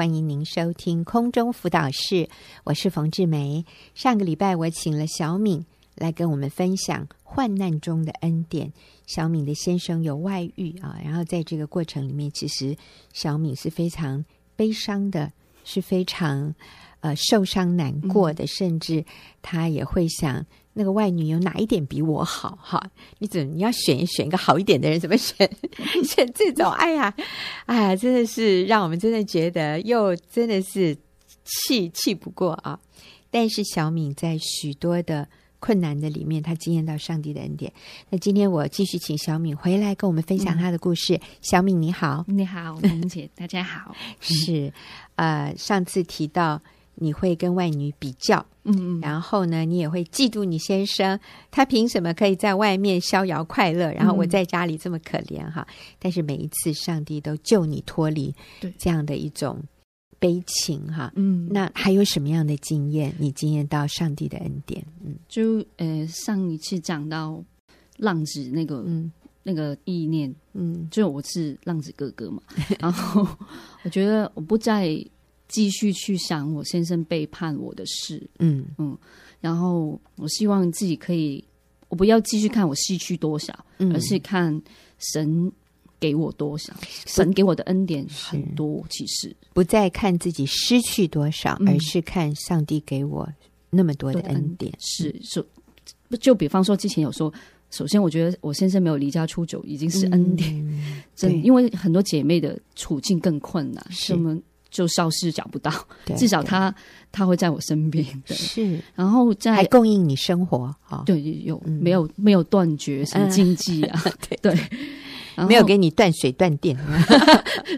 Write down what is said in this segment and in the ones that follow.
欢迎您收听空中辅导室，我是冯志梅。上个礼拜我请了小敏来跟我们分享患难中的恩典。小敏的先生有外遇啊，然后在这个过程里面，其实小敏是非常悲伤的，是非常呃受伤难过的，嗯、甚至她也会想。那个外女有哪一点比我好？哈，你怎么你要选一选一个好一点的人？怎么选？选这种？哎呀，哎呀，真的是让我们真的觉得又真的是气气不过啊！但是小敏在许多的困难的里面，她经验到上帝的恩典。那今天我继续请小敏回来跟我们分享她的故事。嗯、小敏你好，你好，红姐，大家好。是，呃，上次提到。你会跟外女比较，嗯嗯，然后呢，你也会嫉妒你先生，他凭什么可以在外面逍遥快乐，然后我在家里这么可怜哈？嗯、但是每一次上帝都救你脱离这样的一种悲情哈，嗯，那还有什么样的经验？你经验到上帝的恩典？嗯，就呃上一次讲到浪子那个嗯那个意念，嗯，就我是浪子哥哥嘛，然后 我觉得我不再。继续去想我先生背叛我的事，嗯。嗯，然后我希望自己可以，我不要继续看我失去多少，嗯、而是看神给我多少，神给我的恩典很多，其实。不再看自己失去多少，嗯、而是看上帝给我那么多的恩典。是，就就比方说之前有说，首先我觉得我先生没有离家出走已经是恩典，嗯、真因为很多姐妹的处境更困难，是。我们。就消失找不到，至少他他会在我身边。是，然后在还供应你生活，对，有没有没有断绝什么经济啊？对。对，没有给你断水断电。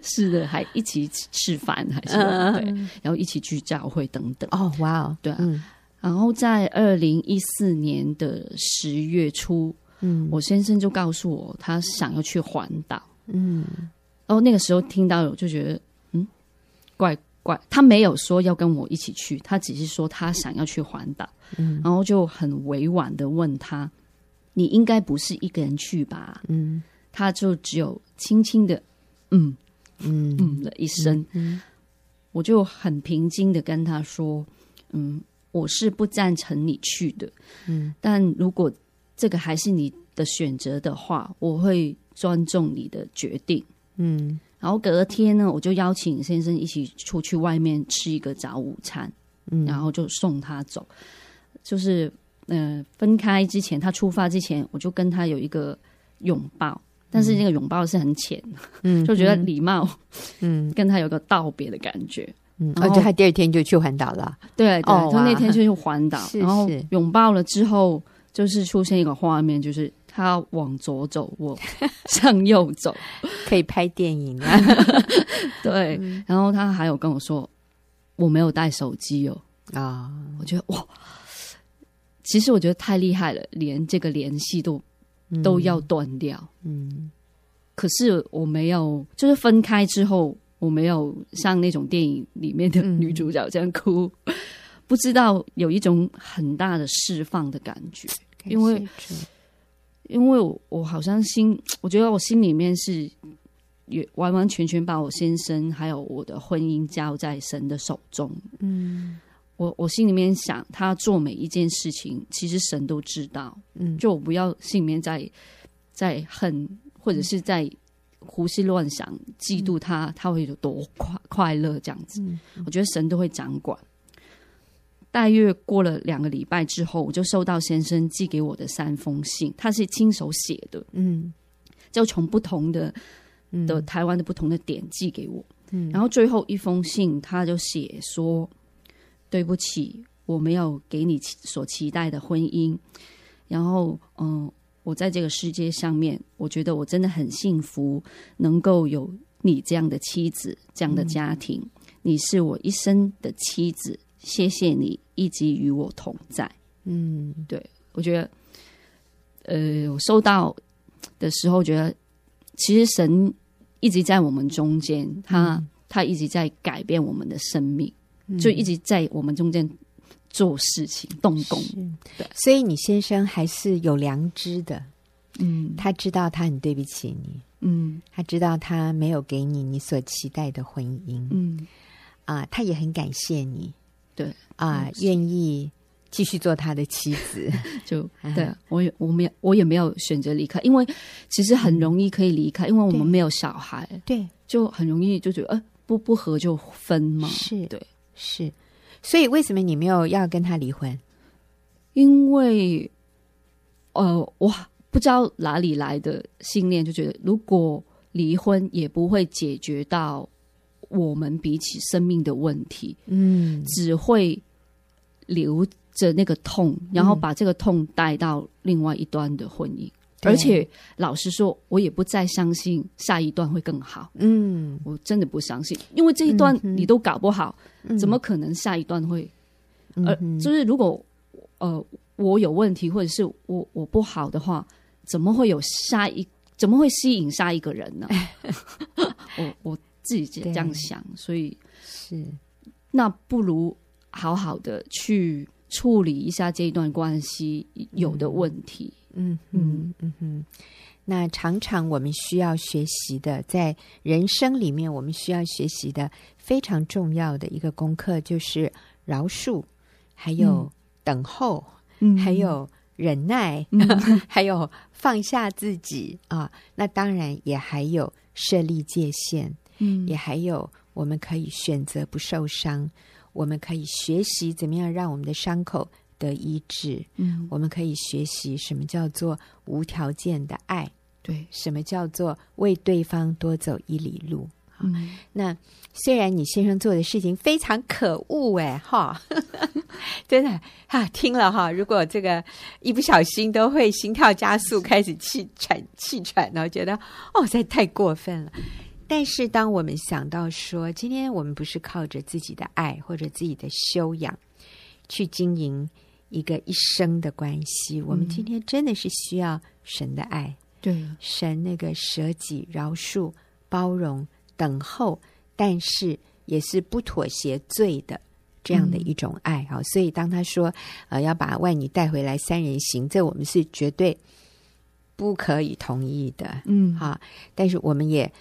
是的，还一起吃饭，还是对，然后一起去教会等等。哦，哇哦，对啊。然后在二零一四年的十月初，嗯，我先生就告诉我他想要去环岛，嗯，然后那个时候听到我就觉得。怪怪，他没有说要跟我一起去，他只是说他想要去环岛，嗯，然后就很委婉的问他：“你应该不是一个人去吧？”嗯，他就只有轻轻的嗯嗯。嗯了一声，我就很平静的跟他说：“嗯，我是不赞成你去的，嗯，但如果这个还是你的选择的话，我会尊重你的决定。”嗯。然后隔天呢，我就邀请先生一起出去外面吃一个早午餐，嗯，然后就送他走。就是，嗯、呃，分开之前，他出发之前，我就跟他有一个拥抱，但是那个拥抱是很浅，嗯，就觉得礼貌，嗯，跟他有个道别的感觉，嗯，而且他第二天就去环岛了，对对，他那天就去环岛，然后拥抱了之后，就是出现一个画面，就是。他往左走，我 向右走，可以拍电影啊。对，嗯、然后他还有跟我说，我没有带手机哦。啊，我觉得哇，其实我觉得太厉害了，连这个联系都、嗯、都要断掉。嗯，可是我没有，就是分开之后，我没有像那种电影里面的女主角这样哭，嗯、不知道有一种很大的释放的感觉，因为。因为我我好像心，我觉得我心里面是也完完全全把我先生还有我的婚姻交在神的手中。嗯，我我心里面想，他做每一件事情，其实神都知道。嗯，就我不要心里面在在恨，或者是在胡思乱想，嫉妒他，他会有多快快乐这样子。嗯，我觉得神都会掌管。大约过了两个礼拜之后，我就收到先生寄给我的三封信，他是亲手写的，嗯，就从不同的的台湾的不同的点寄给我，嗯，然后最后一封信他就写说：“对不起，我没有给你所期待的婚姻，然后，嗯，我在这个世界上面，我觉得我真的很幸福，能够有你这样的妻子，这样的家庭，嗯，你是我一生的妻子。”谢谢你一直与我同在。嗯，对，我觉得，呃，我收到的时候觉得，其实神一直在我们中间，他、嗯、他一直在改变我们的生命，嗯、就一直在我们中间做事情、动工。对，所以你先生还是有良知的。嗯，他知道他很对不起你。嗯，他知道他没有给你你所期待的婚姻。嗯。啊，他也很感谢你，对啊，愿意继续做他的妻子，就 对我也我没有我也没有选择离开，因为其实很容易可以离开，因为我们没有小孩，对，就很容易就觉得呃不不合就分嘛，是对。是，所以为什么你没有要跟他离婚？因为呃哇。不知道哪里来的信念，就觉得如果离婚也不会解决到我们彼此生命的问题，嗯，只会留着那个痛，然后把这个痛带到另外一端的婚姻。嗯、而且老实说，我也不再相信下一段会更好。嗯，我真的不相信，因为这一段你都搞不好，嗯、怎么可能下一段会？嗯、而就是如果呃我有问题，或者是我我不好的话。怎么会有下一？怎么会吸引下一个人呢？我我自己这样想，所以是那不如好好的去处理一下这一段关系有的问题。嗯嗯嗯嗯。那常常我们需要学习的，在人生里面，我们需要学习的非常重要的一个功课，就是饶恕，还有等候，嗯，还有。忍耐，还有放下自己啊，那当然也还有设立界限，嗯，也还有我们可以选择不受伤，我们可以学习怎么样让我们的伤口得医治，嗯，我们可以学习什么叫做无条件的爱，对，什么叫做为对方多走一里路。嗯，那虽然你先生做的事情非常可恶，哎，哈，真的哈，听了哈，如果这个一不小心都会心跳加速，开始气喘气喘，然后觉得哦，这太过分了。但是当我们想到说，今天我们不是靠着自己的爱或者自己的修养去经营一个一生的关系，我们今天真的是需要神的爱，对，神那个舍己、饶恕、包容。等候，但是也是不妥协罪的这样的一种爱啊、嗯！所以当他说呃要把外女带回来三人行，这我们是绝对不可以同意的，嗯，好。但是我们也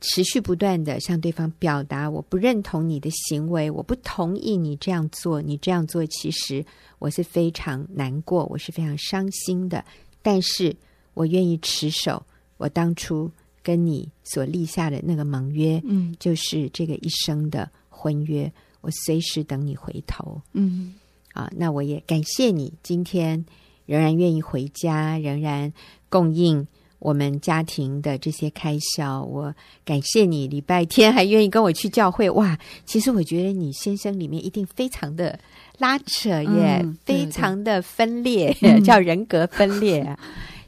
持续不断的向对方表达，我不认同你的行为，我不同意你这样做，你这样做其实我是非常难过，我是非常伤心的。但是我愿意持守我当初。跟你所立下的那个盟约，嗯，就是这个一生的婚约，我随时等你回头，嗯，啊，那我也感谢你今天仍然愿意回家，仍然供应我们家庭的这些开销。我感谢你礼拜天还愿意跟我去教会，哇！其实我觉得你先生里面一定非常的拉扯耶，嗯、非常的分裂，嗯、叫人格分裂。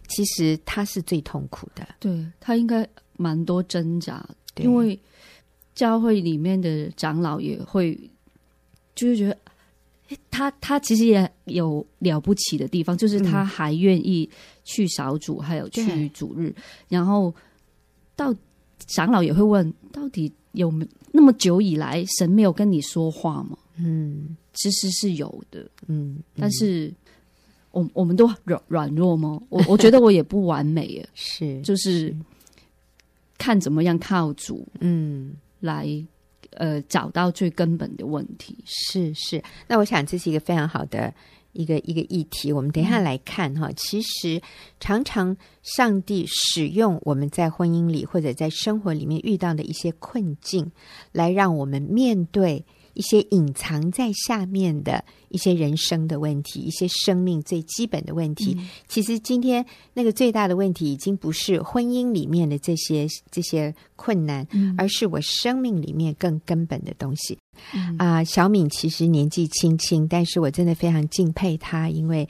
其实他是最痛苦的，对，他应该蛮多挣扎，因为教会里面的长老也会，就是觉得，他他其实也有了不起的地方，就是他还愿意去小组，还有去主日，然后到长老也会问，到底有没那么久以来神没有跟你说话吗？嗯，其实是有的，嗯，嗯但是。我我们都软软弱吗？我我觉得我也不完美耶，是就是看怎么样靠主，嗯，来呃找到最根本的问题。是是，那我想这是一个非常好的一个一个议题。我们等一下来看哈，嗯，其实常常上帝使用我们在婚姻里或者在生活里面遇到的一些困境，来让我们面对。一些隐藏在下面的一些人生的问题，一些生命最基本的问题。嗯、其实今天那个最大的问题，已经不是婚姻里面的这些这些困难，嗯、而是我生命里面更根本的东西。啊、嗯呃，小敏其实年纪轻轻，但是我真的非常敬佩她，因为。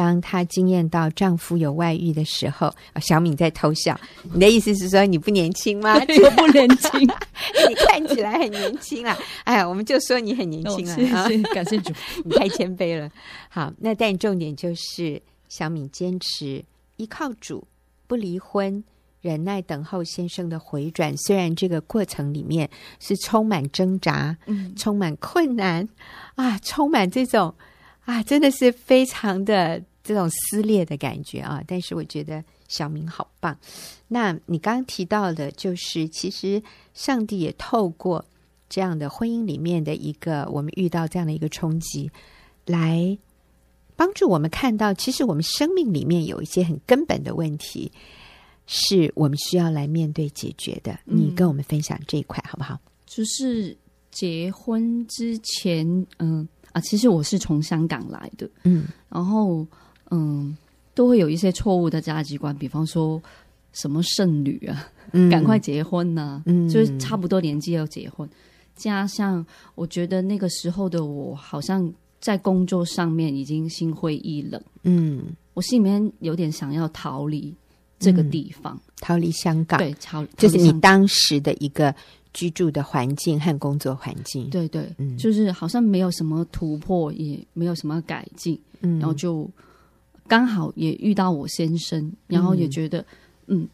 当她惊艳到丈夫有外遇的时候，小敏在偷笑。你的意思是说你不年轻吗？我不年轻，你看起来很年轻啊！哎呀，我们就说你很年轻了。谢谢，感谢主，你太谦卑了。好，那但重点就是小敏坚持依靠主，不离婚，忍耐等候先生的回转。虽然这个过程里面是充满挣扎，嗯，充满困难啊，充满这种啊，真的是非常的。这种撕裂的感觉啊，但是我觉得小明好棒。那你刚刚提到的，就是其实上帝也透过这样的婚姻里面的一个，我们遇到这样的一个冲击，来帮助我们看到，其实我们生命里面有一些很根本的问题，是我们需要来面对解决的。你跟我们分享这一块好不好？就是结婚之前，嗯、呃、啊，其实我是从香港来的，嗯，然后嗯，都会有一些错误的价值观，比方说什么剩女啊，嗯、赶快结婚呐、啊，嗯，就是差不多年纪要结婚，加上我觉得那个时候的我，好像在工作上面已经心灰意冷，嗯，我心里面有点想要逃离这个地方，嗯、逃离香港，对，逃，就是你当时的一个。居住的环境和工作环境，对对，嗯，就是好像没有什么突破，也没有什么改进，嗯，然后就刚好也遇到我先生，然后也觉得，嗯，嗯，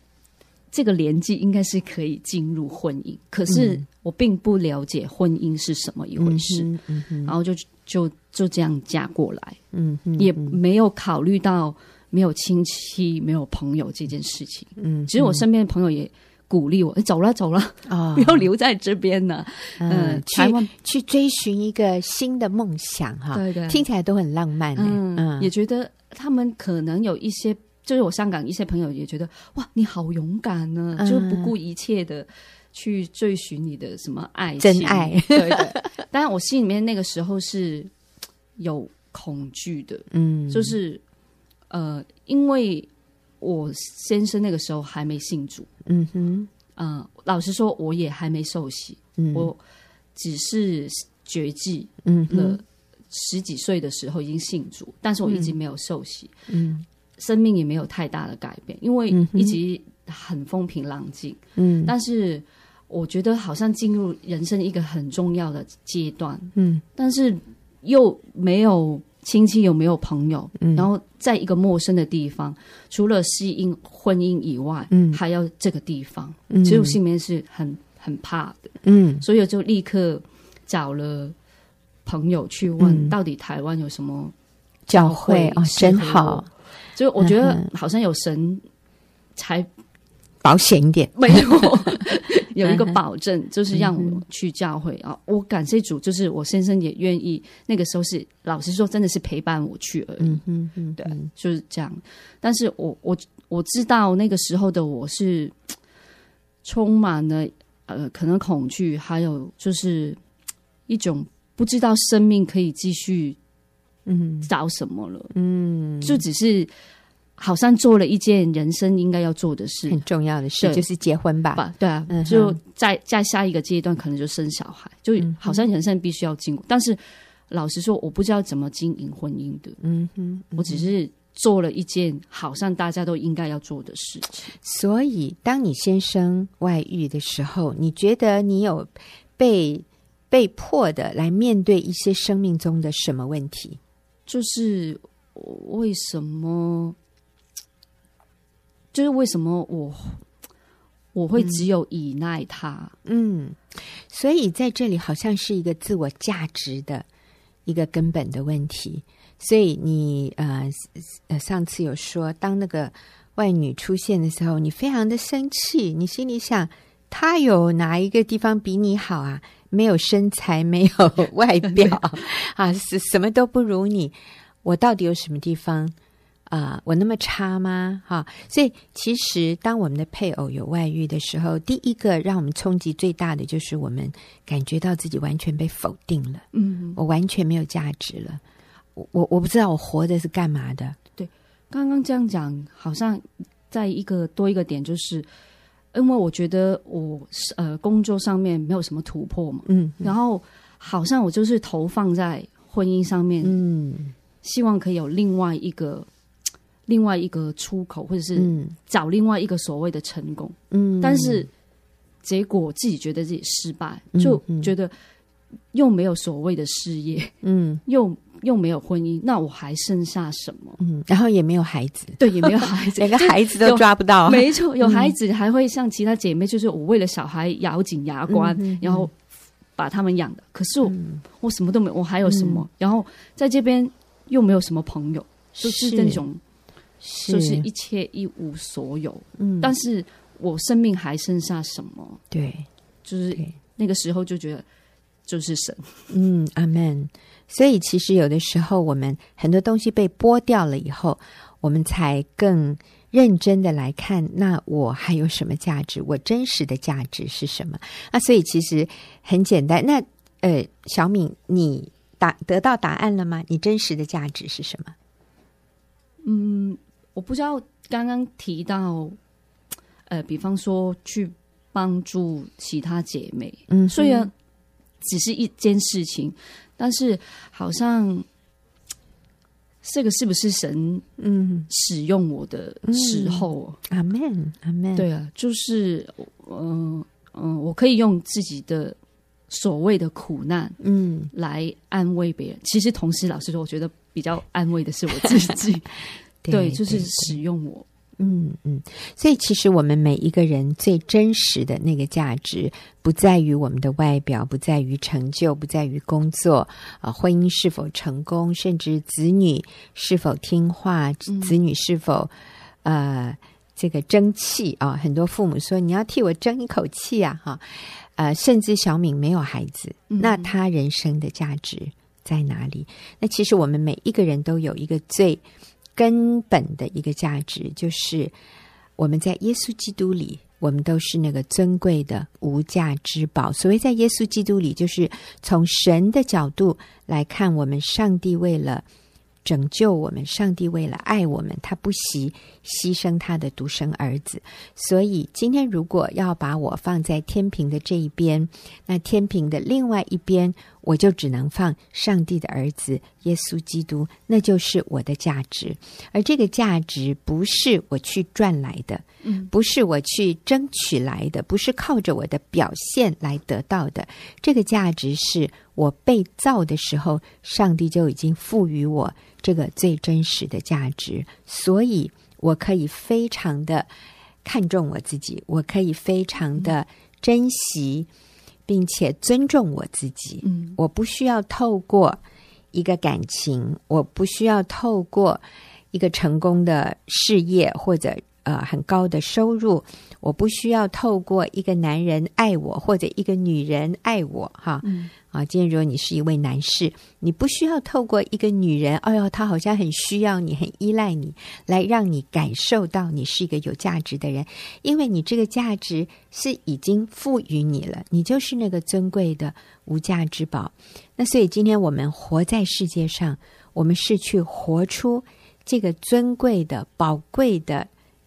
这个年纪应该是可以进入婚姻，可是我并不了解婚姻是什么一回事，嗯嗯嗯，然后就就就这样嫁过来，嗯，嗯，也没有考虑到没有亲戚、没有朋友这件事情，嗯，其实我身边的朋友也。鼓励我，欸、走了走了啊！不要留在这边呢。嗯，去去追寻一个新的梦想哈。对对，听起来都很浪漫。嗯，嗯也觉得他们可能有一些，就是我香港一些朋友也觉得，哇，你好勇敢呢，嗯、就不顾一切的去追寻你的什么爱情，真爱。对 对。当然，我心里面那个时候是有恐惧的。嗯，就是呃，因为。我先生那个时候还没信主，嗯哼，呃，老实说，我也还没受洗，嗯，我只是决志，嗯，了十几岁的时候已经信主，但是我一直没有受洗，嗯，生命也没有太大的改变，因为一直很风平浪静，嗯，但是我觉得好像进入人生一个很重要的阶段，嗯，但是又没有。亲戚有没有朋友？嗯、然后在一个陌生的地方，除了适应婚姻以外，嗯，还要这个地方，嗯，其实我心里面是很很怕的，嗯，所以我就立刻找了朋友去问，到底台湾有什么教会？嗯、哦，真好，就我觉得好像有神才保险一点，没有。有一个保证，就是让我去教会啊！我感谢主，就是我先生也愿意。那个时候是老实说，真的是陪伴我去而已。嗯嗯嗯，对，就是这样。但是我我我知道那个时候的我是充满了呃，可能恐惧，还有就是一种不知道生命可以继续嗯找什么了。嗯，就只是。好像做了一件人生应该要做的事，很重要的事，就是结婚吧？对啊，嗯、就在在下一个阶段，可能就生小孩，就好像人生必须要经过。嗯、但是老实说，我不知道怎么经营婚姻的。嗯哼，嗯哼我只是做了一件好像大家都应该要做的事情。所以，当你先生外遇的时候，你觉得你有被被迫的来面对一些生命中的什么问题？就是为什么？就是为什么我我会只有依赖他？嗯，所以在这里好像是一个自我价值的一个根本的问题。所以你呃呃上次有说，当那个外女出现的时候，你非常的生气，你心里想，她有哪一个地方比你好啊？没有身材，没有外表 啊，是什么都不如你，我到底有什么地方？啊、呃，我那么差吗？哈，所以其实当我们的配偶有外遇的时候，第一个让我们冲击最大的就是我们感觉到自己完全被否定了。嗯，我完全没有价值了。我我我不知道我活着是干嘛的。对，刚刚这样讲，好像在一个多一个点，就是因为我觉得我呃工作上面没有什么突破嘛。嗯，然后好像我就是投放在婚姻上面，嗯，希望可以有另外一个。另外一个出口，或者是找另外一个所谓的成功，嗯，但是结果自己觉得自己失败，嗯、就觉得又没有所谓的事业，嗯，又又没有婚姻，那我还剩下什么？嗯，然后也没有孩子，对，也没有孩子，连个孩子都抓不到，没错，有 孩子还会像其他姐妹，就是我为了小孩咬紧牙关，嗯嗯、然后把他们养的。可是我、嗯、我什么都没有，我还有什么？嗯、然后在这边又没有什么朋友，就是那种。是就是一切一无所有，嗯，但是我生命还剩下什么？对，就是那个时候就觉得就是神。嗯，阿门。所以其实有的时候，我们很多东西被剥掉了以后，我们才更认真的来看，那我还有什么价值？我真实的价值是什么？那所以其实很简单。那呃，小敏，你答得到答案了吗？你真实的价值是什么？嗯，我不知道。刚刚提到，呃，比方说去帮助其他姐妹，嗯，虽然只是一件事情。但是，好像这个是不是神嗯使用我的时候？阿门，阿门。对啊，就是嗯嗯，我可以用自己的所谓的苦难嗯来安慰别人。其实，同时老实说，我觉得比较安慰的是我自己。对，对，就是使用我。嗯嗯，所以其实我们每一个人最真实的那个价值，不在于我们的外表，不在于成就，不在于工作啊、呃，婚姻是否成功，甚至子女是否听话，子女是否、嗯、呃这个争气啊、呃。很多父母说：“你要替我争一口气啊！”哈，呃，甚至小敏没有孩子，那他人生的价值在哪里？那其实我们每一个人都有一个最。根本的一个价值，就是我们在耶稣基督里，我们都是那个尊贵的无价之宝。所谓在耶稣基督里，就是从神的角度来看，我们上帝为了。拯救我们，上帝为了爱我们，他不惜牺牲他的独生儿子。所以今天如果要把我放在天平的这一边，那天平的另外一边，我就只能放上帝的儿子耶稣基督，那就是我的价值。而这个价值不是我去赚来的，嗯，不是我去争取来的，不是靠着我的表现来得到的。这个价值是我被造的时候，上帝就已经赋予我。这个最真实的价值，所以我可以非常的看重我自己，我可以非常的珍惜，并且尊重我自己。嗯，我不需要透过一个感情，我不需要透过一个成功的事业或者呃很高的收入，我不需要透过一个男人爱我或者一个女人爱我，哈。嗯啊，今天如果你是一位男士，你不需要透过一个女人，哎呦，她好像很需要你，很依赖你，来让你感受到你是一个有价值的人，因为你这个价值是已经赋予你了，你就是那个尊贵的无价之宝。那所以今天我们活在世界上，我们是去活出这个尊贵的、宝贵的。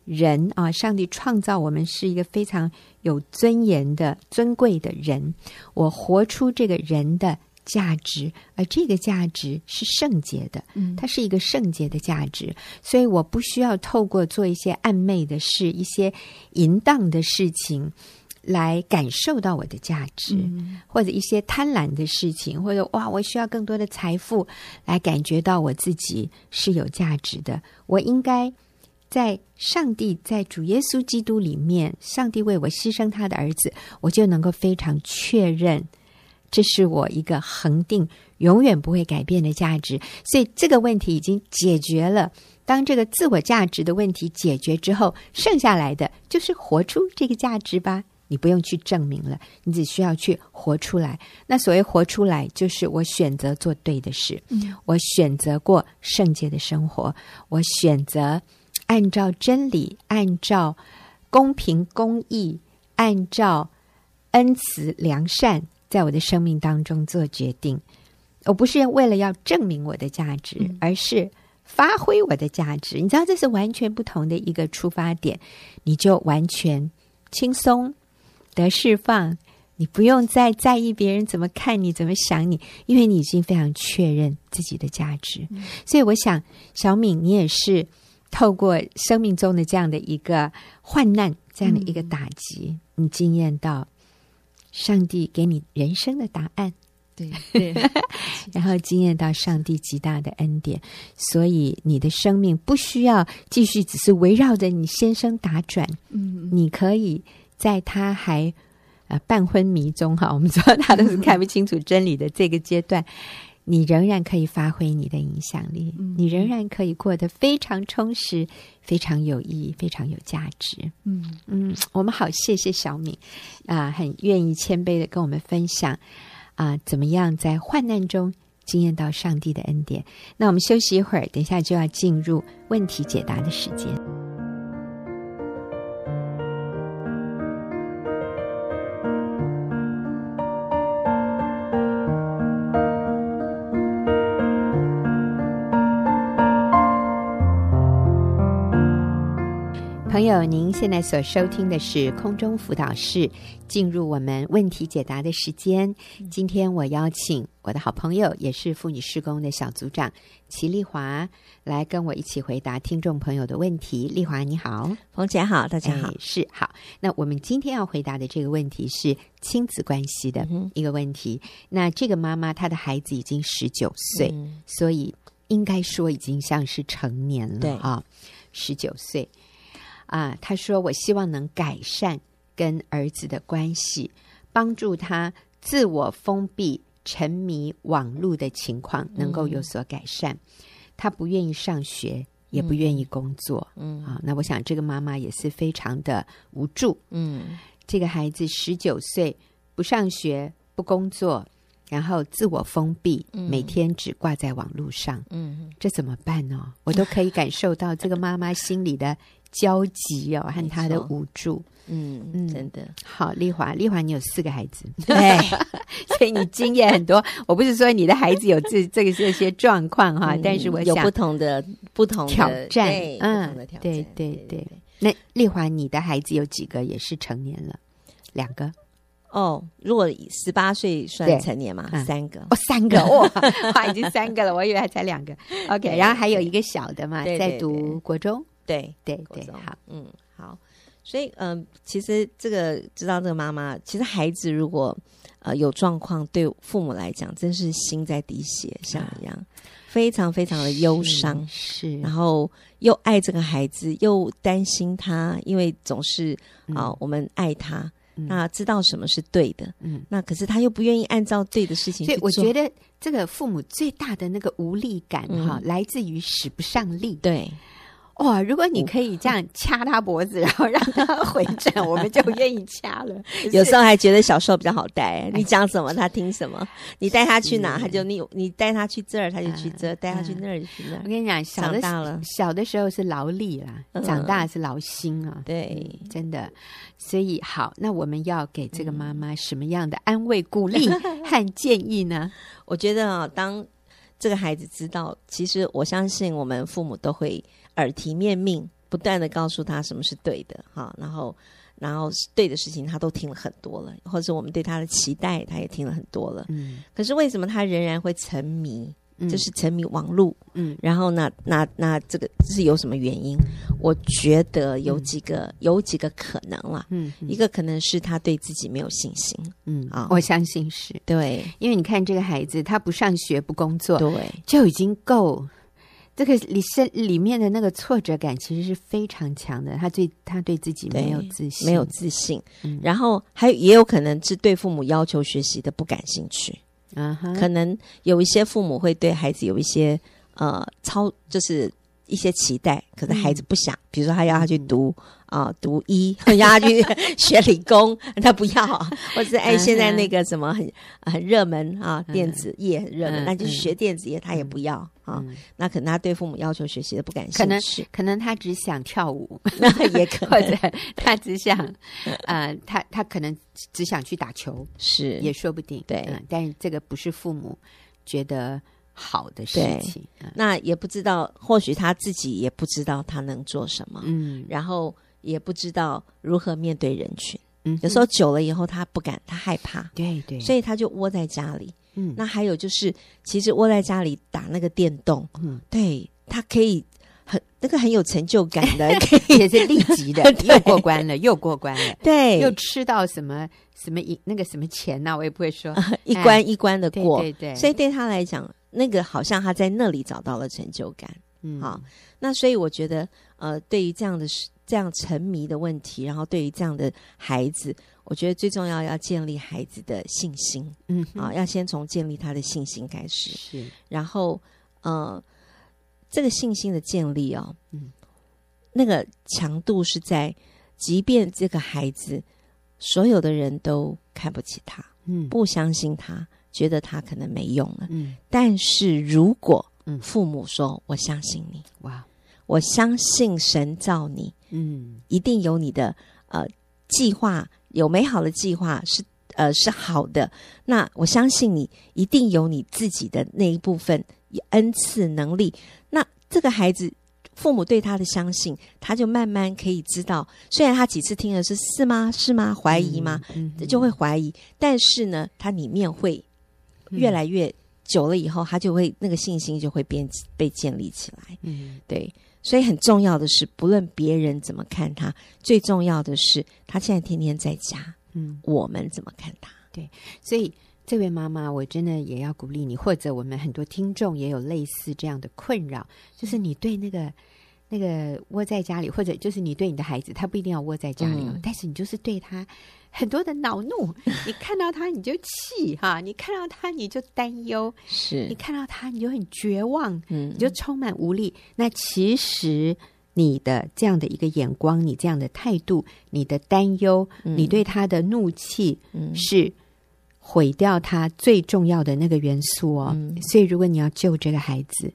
人啊，上帝创造我们是一个非常有尊严的、尊贵的人。我活出这个人的价值，而这个价值是圣洁的，它是一个圣洁的价值。所以我不需要透过做一些暧昧的事、一些淫荡的事情来感受到我的价值，嗯、或者一些贪婪的事情，或者哇，我需要更多的财富来感觉到我自己是有价值的。我应该。在上帝，在主耶稣基督里面，上帝为我牺牲他的儿子，我就能够非常确认，这是我一个恒定、永远不会改变的价值。所以这个问题已经解决了。当这个自我价值的问题解决之后，剩下来的就是活出这个价值吧。你不用去证明了，你只需要去活出来。那所谓活出来，就是我选择做对的事，嗯，我选择过圣洁的生活，我选择。按照真理，按照公平公义，按照恩慈良善，在我的生命当中做决定。我不是为了要证明我的价值，嗯、而是发挥我的价值。你知道，这是完全不同的一个出发点，你就完全轻松得释放。你不用再在意别人怎么看你，怎么想你，因为你已经非常确认自己的价值。嗯、所以，我想小敏，你也是。透过生命中的这样的一个患难，这样的一个打击，嗯、你惊艳到上帝给你人生的答案，对 对，然后惊艳到上帝极大的恩典，所以你的生命不需要继续只是围绕着你先生打转，嗯，你可以在他还呃半昏迷中哈，我们说他都是看不清楚真理的这个阶段。你仍然可以发挥你的影响力，嗯、你仍然可以过得非常充实、非常有意义、非常有价值。嗯嗯，我们好，谢谢小敏啊、呃，很愿意谦卑的跟我们分享啊，怎么样在患难中惊艳到上帝的恩典？那我们休息一会儿，等一下就要进入问题解答的时间。朋友，您现在所收听的是空中辅导室，进入我们问题解答的时间。今天我邀请我的好朋友，也是妇女施工的小组长齐丽华，来跟我一起回答听众朋友的问题。丽华你好，冯姐好，大家好，哎、是好。那我们今天要回答的这个问题是亲子关系的一个问题。嗯、那这个妈妈她的孩子已经十九岁，嗯、所以应该说已经像是成年了啊，十九岁。啊，他说：“我希望能改善跟儿子的关系，帮助他自我封闭、沉迷网络的情况能够有所改善。嗯、他不愿意上学，也不愿意工作。嗯，啊，那我想这个妈妈也是非常的无助。嗯，这个孩子十九岁，不上学，不工作，然后自我封闭，嗯、每天只挂在网络上。嗯，这怎么办呢？我都可以感受到这个妈妈心里的。”焦急哦，和他的无助，嗯嗯，真的好。丽华，丽华，你有四个孩子，对，所以你经验很多。我不是说你的孩子有这 这个这些状况哈，嗯、但是我想有不同的不同的挑战，嗯，对对对。那丽华，你的孩子有几个也是成年了？两个哦。如果十八岁算成年嘛？三个哦，三个哇，已经三个了。我以为还才两个。OK，然后还有一个小的嘛，在读国中。对对对，好，嗯，好，所以嗯、呃，其实这个知道这个妈妈，其实孩子如果呃有状况，对父母来讲，真是心在滴血，像一样，啊、非常非常的忧伤，是，是。然后又爱这个孩子，又担心他，因为总是啊、呃，我们爱他，嗯、那知道什么是对的，嗯，那可是他又不愿意按照对的事情去做，所以我觉得这个父母最大的那个无力感哈，嗯、来自于使不上力，对。哇！如果你可以这样掐他脖子，然后让他回转，我们就愿意掐了。有时候还觉得小时候比较好带，你讲什么他听什么，你带他去哪他就你你带他去这儿他就去这儿，带他去那儿就去那儿。我跟你讲，小的大了，小的时候是劳力啦，长大是劳心啊。对，真的。所以好，那我们要给这个妈妈什么样的安慰、鼓励和建议呢？我觉得啊，当这个孩子知道，其实我相信我们父母都会。耳提面命，不断的告诉他什么是对的，哈，然后，然后对的事情他都听了很多了，或者我们对他的期待，他也听了很多了，嗯。可是为什么他仍然会沉迷？就是沉迷网络，嗯，然后呢，那那这个这是有什么原因？我觉得有几个，嗯、有几个可能啦，嗯，嗯，一个可能是他对自己没有信心，嗯啊，我相信是。对，因为你看这个孩子，他不上学不工作，对，就已经够。这个里身里面的那个挫折感其实是非常强的，他对他对自己没有自信，没有自信，嗯、然后还有也有可能是对父母要求学习的不感兴趣，啊哈，可能有一些父母会对孩子有一些呃操就是一些期待，可是孩子不想，嗯、比如说他要他去读。嗯啊、哦，读医，要他去 学理工，他不要，或者是哎，现在那个什么很很热门啊，电子业很热门，那就学电子业，他也不要啊。那可能他对父母要求学习的不感兴趣，可能可能他只想跳舞，那也可能，或者他只想，呃，他他可能只想去打球，是也说不定。对、嗯，但是这个不是父母觉得好的事情，嗯、那也不知道，或许他自己也不知道他能做什么，嗯，然后。也不知道如何面对人群，嗯，有时候久了以后，他不敢，他害怕，对对，所以他就窝在家里。嗯，那还有就是，其实窝在家里打那个电动，嗯，对，他可以很那个很有成就感的，也是立即的，又过关了，又过关了，对，又吃到什么什么一那个什么钱呐、啊，我也不会说，呃、一关一关的过，对，对对，所以对他来讲，那个好像他在那里找到了成就感，嗯，好，那所以我觉得，呃，对于这样的事。这样沉迷的问题，然后对于这样的孩子，我觉得最重要要建立孩子的信心，嗯，啊，要先从建立他的信心开始，是，然后，呃，这个信心的建立哦，嗯，那个强度是在，即便这个孩子所有的人都看不起他，嗯，不相信他，觉得他可能没用了。嗯，但是如果父母说：“我相信你，哇，我相信神造你，嗯，一定有你的呃计划，有美好的计划是呃是好的。那我相信你一定有你自己的那一部分恩赐能力。那这个孩子。”父母对他的相信，他就慢慢可以知道。虽然他几次听的是是吗？是吗？怀疑吗？嗯嗯、就会怀疑。但是呢，他里面会越来越久了以后，他就会那个信心就会变被建立起来。嗯，对。所以很重要的是，不论别人怎么看他，最重要的是他现在天天在家。嗯，我们怎么看他？对。所以这位妈妈，我真的也要鼓励你，或者我们很多听众也有类似这样的困扰，就是你对那个。那个窝在家里，或者就是你对你的孩子，他不一定要窝在家里，嗯、但是你就是对他很多的恼怒，你看到他你就气哈，你看到他你就担忧，是你看到他你就很绝望，嗯，你就充满无力。那其实你的这样的一个眼光，你这样的态度，你的担忧，嗯、你对他的怒气，嗯，是毁掉他最重要的那个元素哦。嗯、所以如果你要救这个孩子。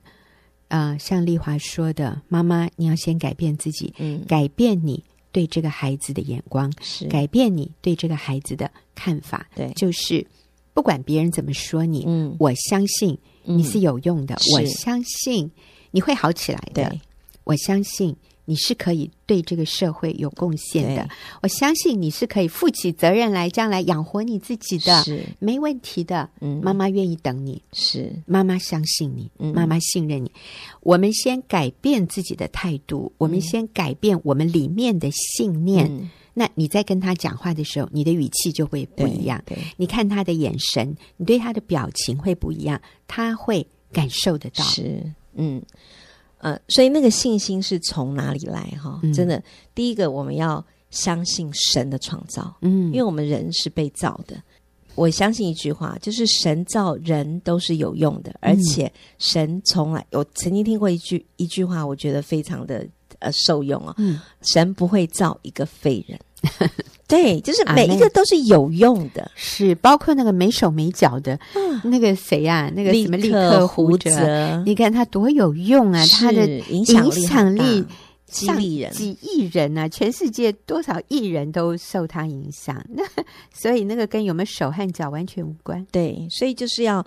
啊、呃，像丽华说的，妈妈，你要先改变自己，嗯，改变你对这个孩子的眼光，是。改变你对这个孩子的看法，对，就是不管别人怎么说你，嗯，我相信你是有用的，嗯、我相信你会好起来的，对我相信。你是可以对这个社会有贡献的，我相信你是可以负起责任来，将来养活你自己的，是没问题的。嗯，妈妈愿意等你，是妈妈相信你，嗯、妈妈信任你。我们先改变自己的态度，嗯、我们先改变我们里面的信念。嗯、那你在跟他讲话的时候，你的语气就会不一样。对你看他的眼神，你对他的表情会不一样，他会感受得到。是，嗯。呃，所以那个信心是从哪里来？哈，嗯、真的，第一个我们要相信神的创造，嗯，因为我们人是被造的。我相信一句话，就是神造人都是有用的，而且神从来，我曾经听过一句一句话，我觉得非常的呃受用啊，嗯，神不会造一个废人。对，就是每一个都是有用的，是包括那个没手没脚的，那个谁呀？那个什么立刻胡哲，你看他多有用啊！他的影响力几亿人，几亿人啊！全世界多少亿人都受他影响，那所以那个跟有没有手和脚完全无关。对，所以就是要。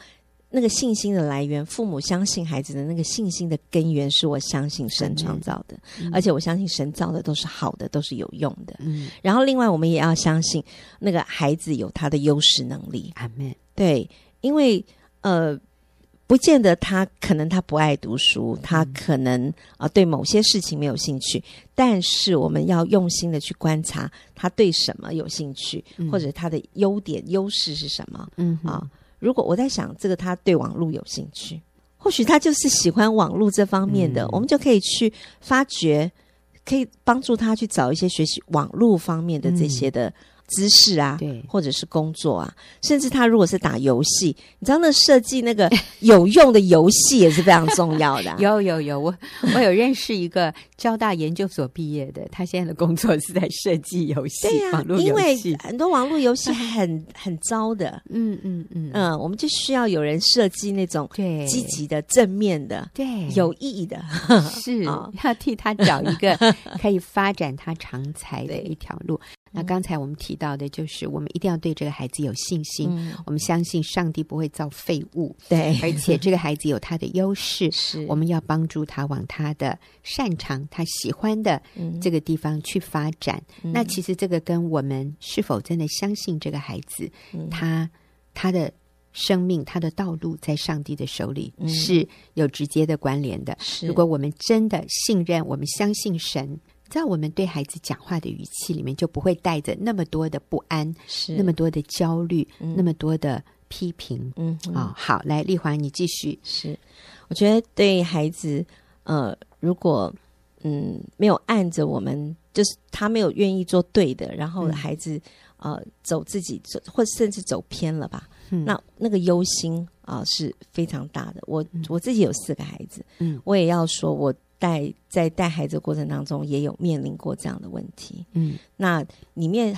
那个信心的来源，父母相信孩子的那个信心的根源，是我相信神创造的，嗯、而且我相信神造的都是好的，都是有用的。嗯，然后另外我们也要相信那个孩子有他的优势能力。阿门。对，因为呃，不见得他可能他不爱读书，他可能啊、呃、对某些事情没有兴趣，但是我们要用心的去观察他对什么有兴趣，嗯、或者他的优点优势是什么。嗯哼啊。如果我在想这个，他对网络有兴趣，或许他就是喜欢网络这方面的，嗯、我们就可以去发掘，可以帮助他去找一些学习网络方面的这些的。嗯知识啊，对，或者是工作啊，甚至他如果是打游戏，你知道那设计那个 有用的游戏也是非常重要的啊。有有有，我我有认识一个交大研究所毕业的，他现在的工作是在设计游戏，对呀，因为很多网络游戏很很糟的，嗯嗯嗯。嗯，我们就需要有人设计那种对。积极的、正面的、对。有意义的，是 要替他找一个可以发展他长才的一条路。那刚才我们提到的，就是我们一定要对这个孩子有信心。嗯、我们相信上帝不会造废物，对，而且这个孩子有他的优势，是我们要帮助他往他的擅长、他喜欢的这个地方去发展。嗯、那其实这个跟我们是否真的相信这个孩子，嗯、他他的生命、他的道路在上帝的手里是有直接的关联的。是如果我们真的信任，我们相信神。在我们对孩子讲话的语气里面，就不会带着那么多的不安，是那么多的焦虑，嗯、那么多的批评。嗯啊、哦，好，来，丽华，你继续。是，我觉得对孩子，呃，如果嗯没有按着我们，就是他没有愿意做对的，然后孩子、嗯、呃走自己走，或甚至走偏了吧，嗯、那那个忧心啊、呃、是非常大的。我、嗯、我自己有四个孩子，嗯，我也要说我。带在带孩子过程当中，也有面临过这样的问题。嗯，那里面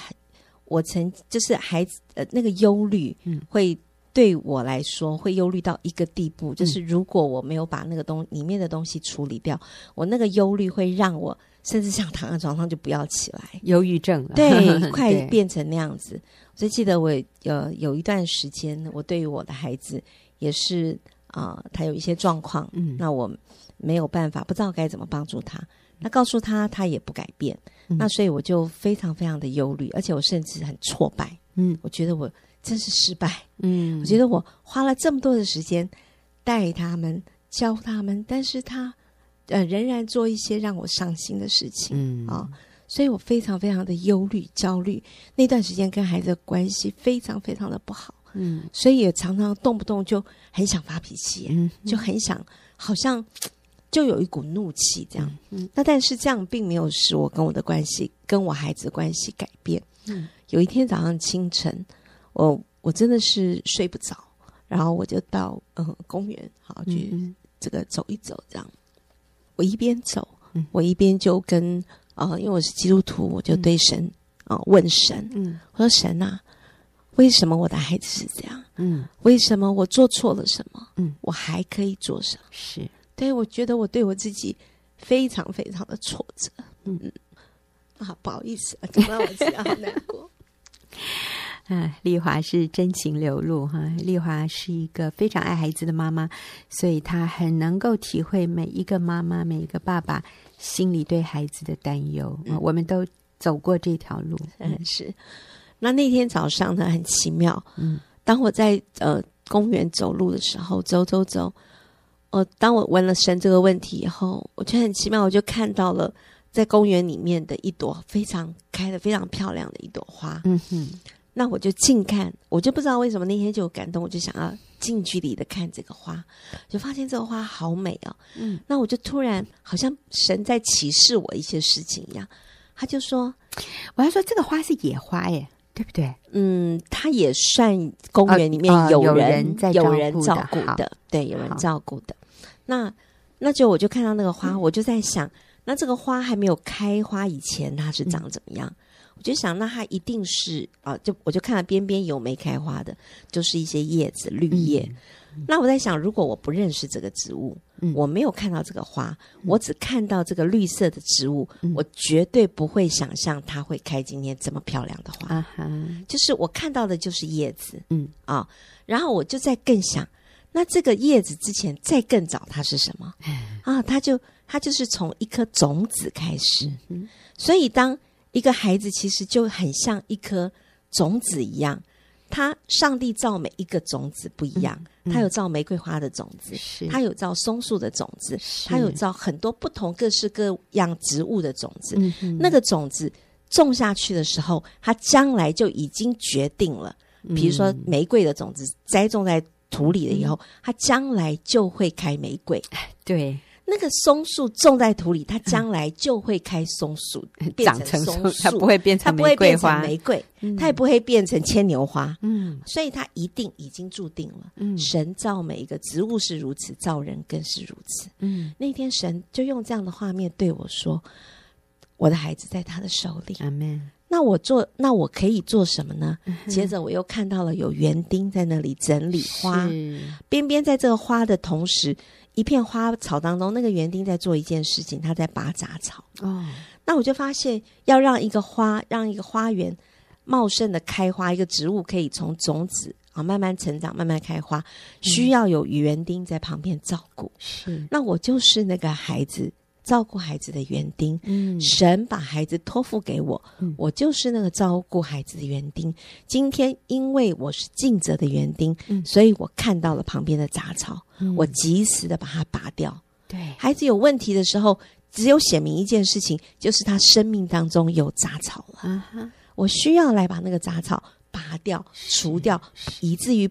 我曾就是孩子呃那个忧虑，嗯，会对我来说会忧虑到一个地步，就是如果我没有把那个东里面的东西处理掉，我那个忧虑会让我甚至想躺在床上就不要起来，忧郁症了，对，快变成那样子。所以记得我有有一段时间，我对于我的孩子也是啊、呃，他有一些状况，嗯，那我没有办法，不知道该怎么帮助他。那告诉他，他也不改变，嗯、那所以我就非常非常的忧虑，而且我甚至很挫败，嗯，我觉得我。真是失败，嗯，我觉得我花了这么多的时间带他们、教他们，但是他呃仍然做一些让我伤心的事情，嗯啊、哦，所以我非常非常的忧虑、焦虑。那段时间跟孩子的关系非常非常的不好，嗯，所以也常常动不动就很想发脾气，嗯，就很想，好像就有一股怒气这样，嗯，嗯，那但是这样并没有使我跟我的关系、跟我孩子的关系改变，嗯，有一天早上清晨。我我真的是睡不着，然后我就到呃公园，好去这个走一走，这样。我一边走，我一边就跟啊、呃，因为我是基督徒，我就对神啊、呃、问神，嗯，我说神啊，为什么我的孩子是这样？嗯，为什么我做错了什么？嗯，我还可以做什么？是对，我觉得我对我自己非常非常的挫折，嗯嗯，啊，不好意思，讲到我自己好难过。嗯，丽华是真情流露哈。丽华是一个非常爱孩子的妈妈，所以她很能够体会每一个妈妈、每一个爸爸心里对孩子的担忧。嗯，我们都走过这条路，嗯，是。那那天早上呢，很奇妙。嗯，当我在呃公园走路的时候，走走走，呃，当我问了神这个问题以后，我觉得很奇妙，我就看到了在公园里面的一朵非常开的非常漂亮的一朵花。嗯哼。那我就近看，我就不知道为什么那天就有感动，我就想要近距离的看这个花，就发现这个花好美哦。嗯，那我就突然好像神在启示我一些事情一样，他就说：“我要说这个花是野花耶，对不对？”嗯，它也算公园里面有人在有人照顾的，对，有人照顾的。那那就我就看到那个花，我就在想，那这个花还没有开花以前，它是长怎么样？我就想，那它一定是啊，就我就看到边边有没开花的，就是一些叶子绿叶。嗯、那我在想，如果我不认识这个植物，嗯、我没有看到这个花，嗯、我只看到这个绿色的植物，嗯、我绝对不会想象它会开今天这么漂亮的花。啊、哈。就是我看到的就是叶子，嗯。啊，然后我就在更想，那这个叶子之前再更早它是什么？啊，它就它就是从一颗种子开始，嗯、所以当。一个孩子其实就很像一颗种子一样，他上帝造每一个种子不一样，他有造玫瑰花的种子，是他有造松树的种子，是他有造很多不同各式各样植物的种子。嗯、那个种子种下去的时候，它将来就已经决定了。比如说玫瑰的种子栽种在土里了以后，它将来就会开玫瑰。对。那个松树种在土里，它将来就会开松树，嗯、变成松树，它不会变成玫瑰花，玫瑰，它也不会变成牵牛花。嗯，所以它一定已经注定了。嗯，神造每一个植物是如此，造人更是如此。嗯，那天神就用这样的画面对我说：“我的孩子在他的手里。”阿门。那我做，那我可以做什么呢？嗯、接着我又看到了有园丁在那里整理花，边边在这个花的同时。一片花草当中，那个园丁在做一件事情，他在拔杂草。哦，那我就发现，要让一个花，让一个花园茂盛的开花，一个植物可以从种子啊慢慢成长，慢慢开花，需要有园丁在旁边照顾。是，那我就是那个孩子。照顾孩子的园丁，嗯，神把孩子托付给我，嗯，我就是那个照顾孩子的园丁。今天因为我是尽责的园丁，嗯，所以我看到了旁边的杂草，嗯，我及时的把它拔掉。对，孩子有问题的时候，只有写明一件事情，就是他生命当中有杂草了。我需要来把那个杂草拔掉、除掉，以至于。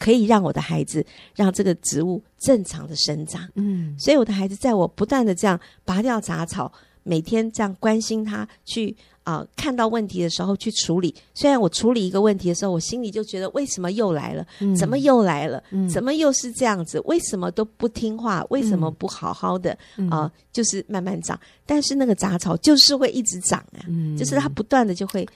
可以让我的孩子让这个植物正常的生长，嗯，所以我的孩子在我不断的这样拔掉杂草，每天这样关心他，去啊、呃、看到问题的时候去处理。虽然我处理一个问题的时候，我心里就觉得为什么又来了？嗯、怎么又来了？嗯、怎么又是这样子？为什么都不听话？为什么不好好的啊、嗯呃？就是慢慢长，但是那个杂草就是会一直长啊，嗯、就是它不断的就会。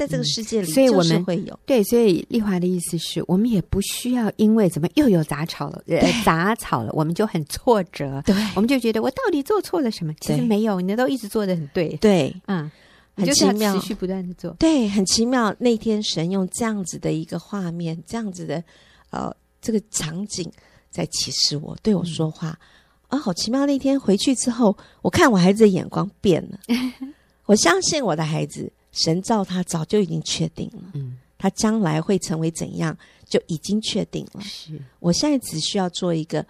在这个世界里，所以我们会有对。所以丽华的意思是我们也不需要因为怎么又有杂草了，呃，杂草了，我们就很挫折。对，我们就觉得我到底做错了什么？其实没有，你都一直做的很对。对，嗯，很奇妙，持续不断的做。对，很奇妙。那天神用这样子的一个画面，这样子的呃这个场景，在启示我，对我说话。嗯啊，好奇妙！那天回去之后，我看我孩子的眼光变了。我相信我的孩子，神造他早就已经确定了。嗯，他将来会成为怎样，就已经确定了。是，我现在只需要做一个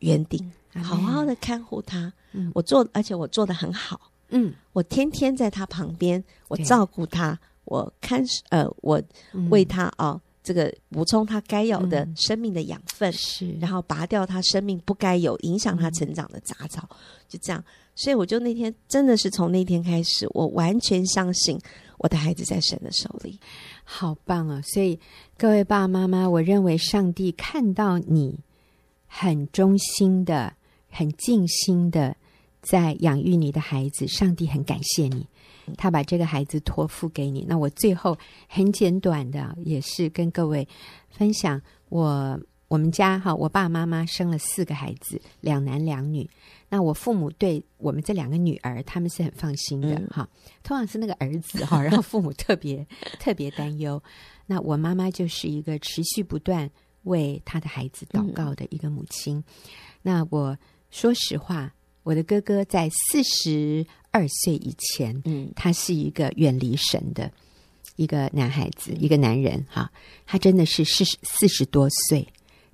园丁，好好的看护他。嗯，我做，而且我做的很好。嗯，我天天在他旁边，我照顾他，我看，呃，我为他啊。这个补充他该有的生命的养分，嗯、是，然后拔掉他生命不该有影响他成长的杂草，嗯、就这样。所以我就那天真的是从那天开始，我完全相信我的孩子在神的手里，好棒啊！所以各位爸爸妈妈，我认为上帝看到你很忠心的、很尽心的在养育你的孩子，上帝很感谢你。他把这个孩子托付给你，那我最后很简短的，也是跟各位分享我我们家哈，我爸爸妈妈生了四个孩子，两男两女。那我父母对我们这两个女儿，他们是很放心的哈。通常是那个儿子哈，然后父母特别特别担忧。那我妈妈就是一个持续不断为她的孩子祷告的一个母亲。那我说实话。我的哥哥在四十二岁以前，嗯，他是一个远离神的一个男孩子，一个男人哈。他真的是四十四十多岁，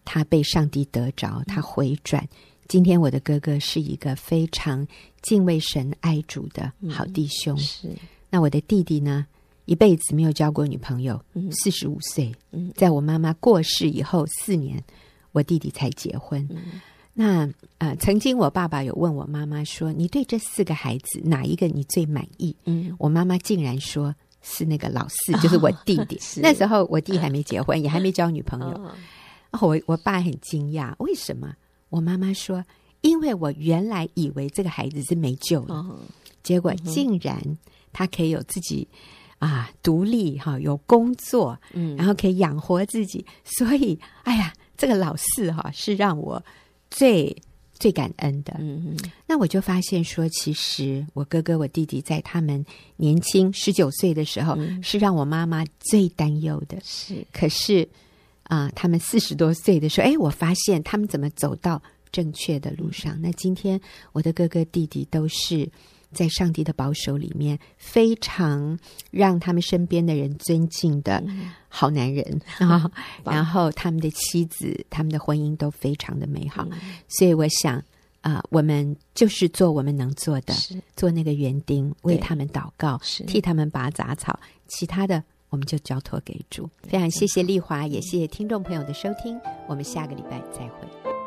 他被上帝得着，他回转。今天我的哥哥是一个非常敬畏神、爱主的好弟兄。嗯、是。那我的弟弟呢，一辈子没有交过女朋友，四十五岁，在我妈妈过世以后四年，我弟弟才结婚。嗯那呃，曾经我爸爸有问我妈妈说：“你对这四个孩子哪一个你最满意？”嗯，我妈妈竟然说是那个老四，就是我弟弟。哦、那时候我弟还没结婚，也还没交女朋友。哦，我我爸很惊讶，为什么？我妈妈说：“因为我原来以为这个孩子是没救了，哦、结果竟然他可以有自己啊独立哈，有工作，嗯，然后可以养活自己。所以，哎呀，这个老四哈是让我。”最最感恩的，嗯嗯，那我就发现说，其实我哥哥、我弟弟在他们年轻十九岁的时候，嗯、是让我妈妈最担忧的。是，可是啊、呃，他们四十多岁的时候，哎，我发现他们怎么走到正确的路上。那今天我的哥哥弟弟都是。在上帝的保守里面，非常让他们身边的人尊敬的好男人，嗯、然后，然后他们的妻子、他们的婚姻都非常的美好。嗯、所以，我想啊、呃，我们就是做我们能做的，是做那个园丁，为他们祷告，替他们拔杂草，其他的我们就交托给主。非常谢谢丽华，也谢谢听众朋友的收听，我们下个礼拜再会。